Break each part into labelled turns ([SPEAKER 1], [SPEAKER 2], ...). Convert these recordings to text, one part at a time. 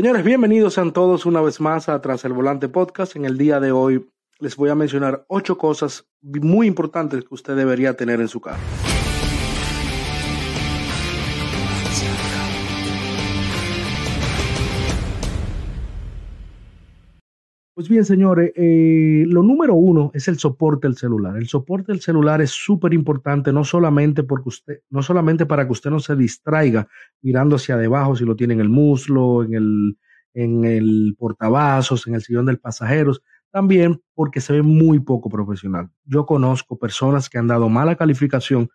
[SPEAKER 1] Señores, bienvenidos sean todos una vez más a Tras el Volante Podcast. En el día de hoy les voy a mencionar ocho cosas muy importantes que usted debería tener en su carro. Pues bien, señores, eh, lo número uno es el soporte del celular. El soporte del celular es súper importante, no solamente porque usted, no solamente para que usted no se distraiga mirando hacia debajo si lo tiene en el muslo, en el, en el portavasos, en el sillón del pasajero, también porque se ve muy poco profesional. Yo conozco personas que han dado mala calificación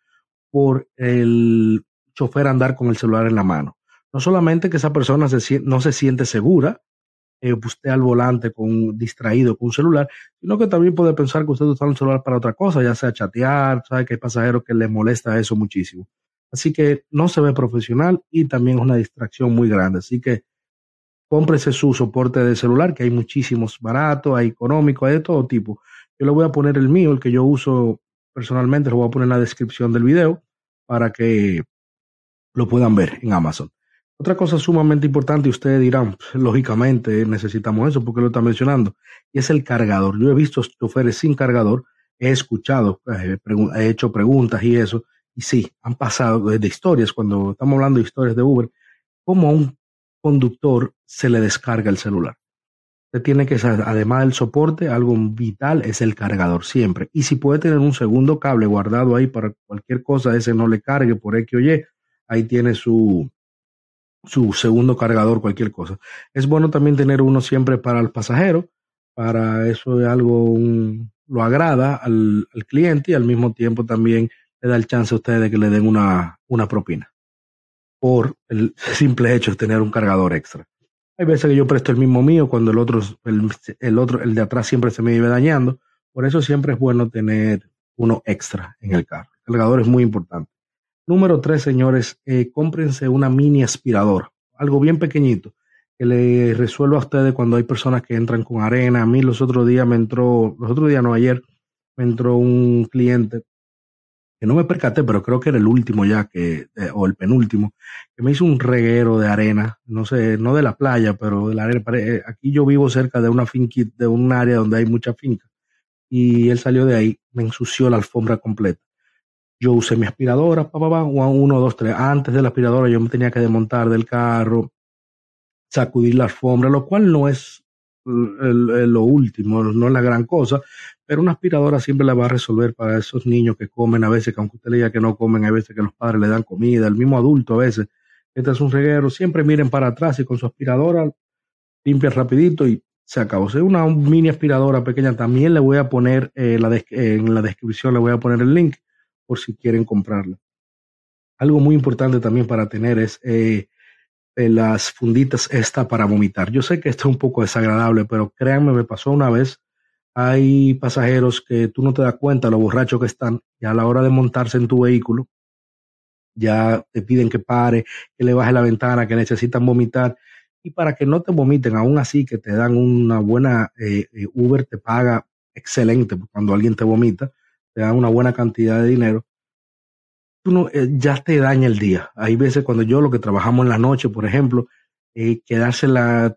[SPEAKER 1] por el chofer andar con el celular en la mano. No solamente que esa persona se, no se siente segura, eh, usted al volante con distraído con un celular, sino que también puede pensar que usted usa un celular para otra cosa, ya sea chatear, sabe que hay pasajeros que les molesta eso muchísimo. Así que no se ve profesional y también es una distracción muy grande. Así que cómprese su soporte de celular, que hay muchísimos baratos, hay económicos, hay de todo tipo. Yo le voy a poner el mío, el que yo uso personalmente, lo voy a poner en la descripción del video para que lo puedan ver en Amazon. Otra cosa sumamente importante, y ustedes dirán, lógicamente necesitamos eso porque lo está mencionando, y es el cargador. Yo he visto choferes sin cargador, he escuchado, eh, he hecho preguntas y eso, y sí, han pasado de historias, cuando estamos hablando de historias de Uber, como a un conductor se le descarga el celular. Usted tiene que además del soporte, algo vital es el cargador siempre. Y si puede tener un segundo cable guardado ahí para cualquier cosa, ese no le cargue por X o Y, ahí tiene su, su segundo cargador, cualquier cosa. Es bueno también tener uno siempre para el pasajero, para eso es algo, lo agrada al, cliente y al mismo tiempo también le da el chance a ustedes de que le den una, una propina por el simple hecho de tener un cargador extra. Hay veces que yo presto el mismo mío cuando el otro, el, el otro, el de atrás siempre se me vive dañando. Por eso siempre es bueno tener uno extra en el carro. El cargador es muy importante. Número tres, señores, eh, cómprense una mini aspiradora, algo bien pequeñito, que le resuelva a ustedes cuando hay personas que entran con arena. A mí los otros días me entró, los otros días no, ayer me entró un cliente que no me percaté, pero creo que era el último ya, que, eh, o el penúltimo, que me hizo un reguero de arena, no sé, no de la playa, pero de la arena. Eh, aquí yo vivo cerca de una finca, de un área donde hay mucha finca, y él salió de ahí, me ensució la alfombra completa. Yo usé mi aspiradora, pa, pa, uno, dos, tres. Antes de la aspiradora yo me tenía que desmontar del carro, sacudir la alfombra, lo cual no es lo último, no es la gran cosa, pero una aspiradora siempre la va a resolver para esos niños que comen a veces, que aunque usted le diga que no comen, hay veces que los padres le dan comida, el mismo adulto a veces, este es un reguero, siempre miren para atrás y con su aspiradora limpia rapidito y se acabó. Si una mini aspiradora pequeña, también le voy a poner eh, la en la descripción, le voy a poner el link por si quieren comprarla. Algo muy importante también para tener es eh, eh, las funditas esta para vomitar. Yo sé que esto es un poco desagradable, pero créanme, me pasó una vez. Hay pasajeros que tú no te das cuenta lo borrachos que están y a la hora de montarse en tu vehículo ya te piden que pare, que le baje la ventana, que necesitan vomitar. Y para que no te vomiten, aún así que te dan una buena, eh, Uber te paga excelente cuando alguien te vomita, te dan una buena cantidad de dinero, tú eh, ya te daña el día. Hay veces cuando yo lo que trabajamos en la noche, por ejemplo, eh, quedarse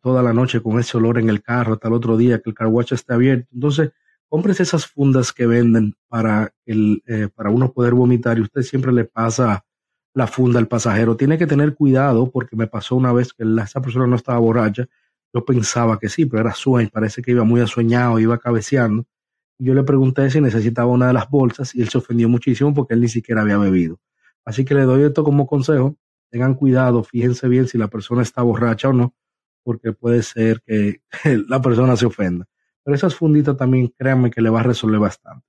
[SPEAKER 1] toda la noche con ese olor en el carro hasta el otro día que el car wash esté abierto. Entonces, compres esas fundas que venden para, el, eh, para uno poder vomitar y usted siempre le pasa la funda al pasajero. Tiene que tener cuidado porque me pasó una vez que esa persona no estaba borracha. Yo pensaba que sí, pero era sueño, parece que iba muy asueñado, iba cabeceando yo le pregunté si necesitaba una de las bolsas y él se ofendió muchísimo porque él ni siquiera había bebido. Así que le doy esto como consejo. Tengan cuidado, fíjense bien si la persona está borracha o no, porque puede ser que la persona se ofenda. Pero esas funditas también, créanme que le va a resolver bastante.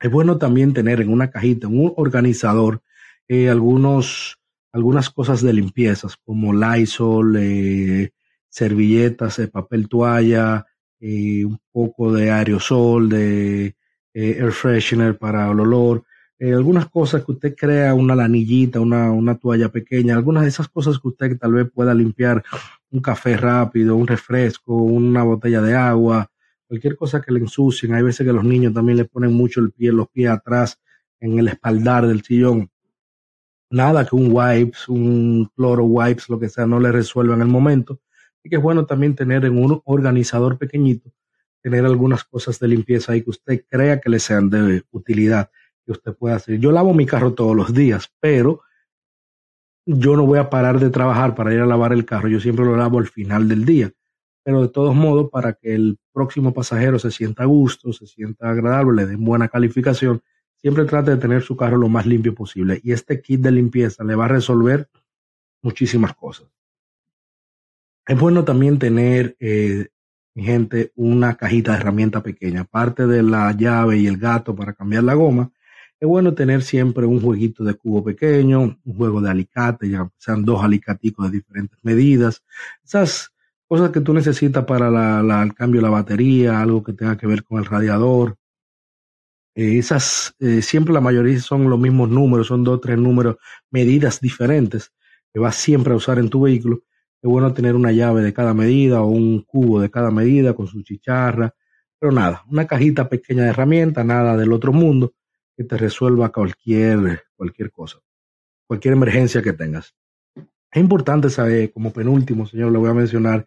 [SPEAKER 1] Es bueno también tener en una cajita, en un organizador, eh, algunos, algunas cosas de limpiezas como Lysol, eh, servilletas, eh, papel toalla, eh, un poco de aerosol, de eh, air freshener para el olor, eh, algunas cosas que usted crea, una lanillita, una, una toalla pequeña, algunas de esas cosas que usted tal vez pueda limpiar, un café rápido, un refresco, una botella de agua, cualquier cosa que le ensucien. Hay veces que los niños también le ponen mucho el pie, los pies atrás en el espaldar del sillón. Nada que un wipes, un cloro wipes, lo que sea, no le resuelva en el momento Y que es bueno también tener en un organizador pequeñito, tener algunas cosas de limpieza ahí que usted crea que le sean de utilidad, que usted pueda hacer. Yo lavo mi carro todos los días, pero yo no voy a parar de trabajar para ir a lavar el carro, yo siempre lo lavo al final del día. Pero de todos modos, para que el próximo pasajero se sienta a gusto, se sienta agradable, le den buena calificación, siempre trate de tener su carro lo más limpio posible. Y este kit de limpieza le va a resolver muchísimas cosas. Es bueno también tener, eh, gente, una cajita de herramienta pequeña. Aparte de la llave y el gato para cambiar la goma, es bueno tener siempre un jueguito de cubo pequeño, un juego de alicate, ya sean dos alicaticos de diferentes medidas. Esas cosas que tú necesitas para el cambio de la batería, algo que tenga que ver con el radiador. Eh, esas, eh, siempre la mayoría son los mismos números, son dos o tres números, medidas diferentes que vas siempre a usar en tu vehículo. Es bueno tener una llave de cada medida o un cubo de cada medida con su chicharra, pero nada, una cajita pequeña de herramientas, nada del otro mundo que te resuelva cualquier, cualquier cosa, cualquier emergencia que tengas. Es importante saber, como penúltimo, señor, le voy a mencionar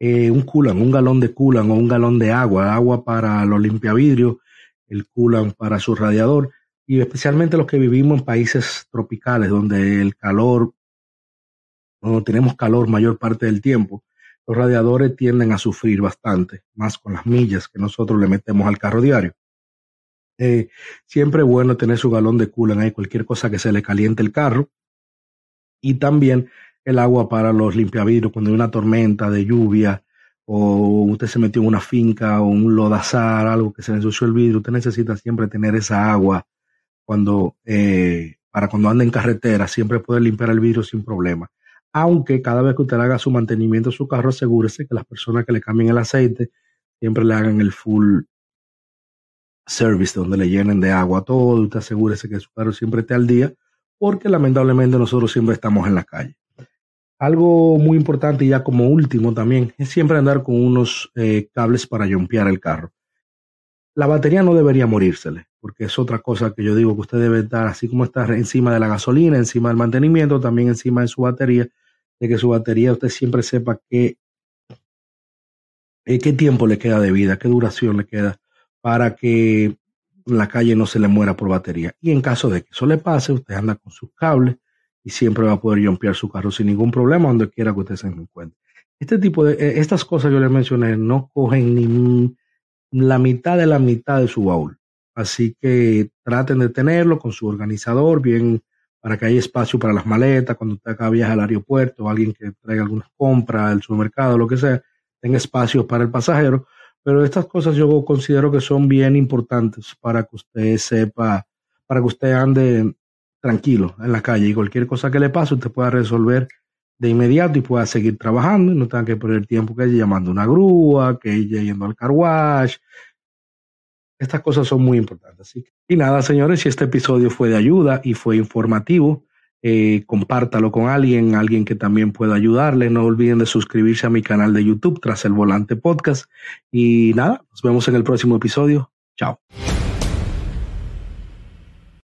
[SPEAKER 1] eh, un coolant, un galón de coolant o un galón de agua, agua para los limpiavidrios, el coolant para su radiador, y especialmente los que vivimos en países tropicales donde el calor, no tenemos calor mayor parte del tiempo, los radiadores tienden a sufrir bastante, más con las millas que nosotros le metemos al carro diario. Eh, siempre es bueno tener su galón de coolant ahí, cualquier cosa que se le caliente el carro. Y también el agua para los limpiavidrios cuando hay una tormenta de lluvia o usted se metió en una finca o un lodazar, algo que se le ensució el vidrio, usted necesita siempre tener esa agua cuando, eh, para cuando ande en carretera, siempre poder limpiar el vidrio sin problema. Aunque cada vez que usted haga su mantenimiento de su carro, asegúrese que las personas que le cambien el aceite siempre le hagan el full service donde le llenen de agua todo, usted asegúrese que su carro siempre esté al día, porque lamentablemente nosotros siempre estamos en la calle. Algo muy importante, ya como último también, es siempre andar con unos eh, cables para jumpear el carro. La batería no debería morírsele, porque es otra cosa que yo digo que usted debe estar, así como está encima de la gasolina, encima del mantenimiento, también encima de su batería, de que su batería usted siempre sepa qué, eh, qué tiempo le queda de vida, qué duración le queda para que la calle no se le muera por batería. Y en caso de que eso le pase, usted anda con sus cables y siempre va a poder jumpear su carro sin ningún problema donde quiera que usted se encuentre. Este tipo de, eh, estas cosas yo les mencioné no cogen ni la mitad de la mitad de su baúl. Así que traten de tenerlo con su organizador, bien para que haya espacio para las maletas, cuando usted acá viaja al aeropuerto, alguien que traiga algunas compras, al supermercado, lo que sea, tenga espacio para el pasajero, pero estas cosas yo considero que son bien importantes para que usted sepa, para que usted ande tranquilo en la calle y cualquier cosa que le pase usted pueda resolver de inmediato y pueda seguir trabajando y no tenga que perder tiempo que ella llamando una grúa, que ella yendo al car wash. Estas cosas son muy importantes. Y nada, señores, si este episodio fue de ayuda y fue informativo, eh, compártalo con alguien, alguien que también pueda ayudarle. No olviden de suscribirse a mi canal de YouTube tras el volante podcast. Y nada, nos vemos en el próximo episodio. Chao.